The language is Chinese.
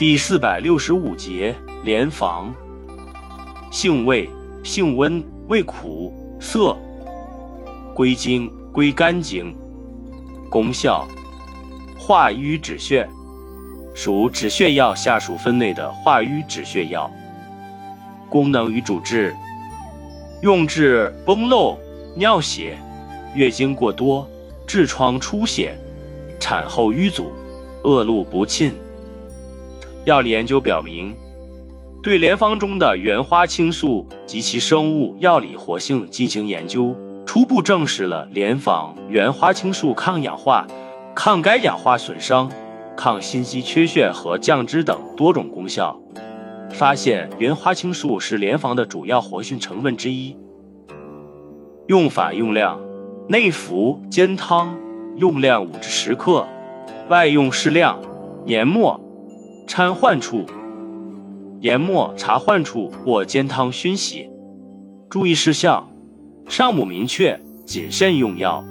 第四百六十五节连防。性味：性温，味苦涩，归经：归肝经。功效：化瘀止血，属止血药下属分类的化瘀止血药。功能与主治：用治崩漏、尿血、月经过多、痔疮出血、产后瘀阻、恶露不沁。药理研究表明。对莲方中的原花青素及其生物药理活性进行研究，初步证实了莲方原花青素抗氧化、抗该氧化损伤、抗心肌缺血和降脂等多种功效。发现原花青素是莲方的主要活性成分之一。用法用量：内服煎汤，用量五至十克；外用适量，研末，掺患处。研末查患处或煎汤熏洗。注意事项：上母明确，谨慎用药。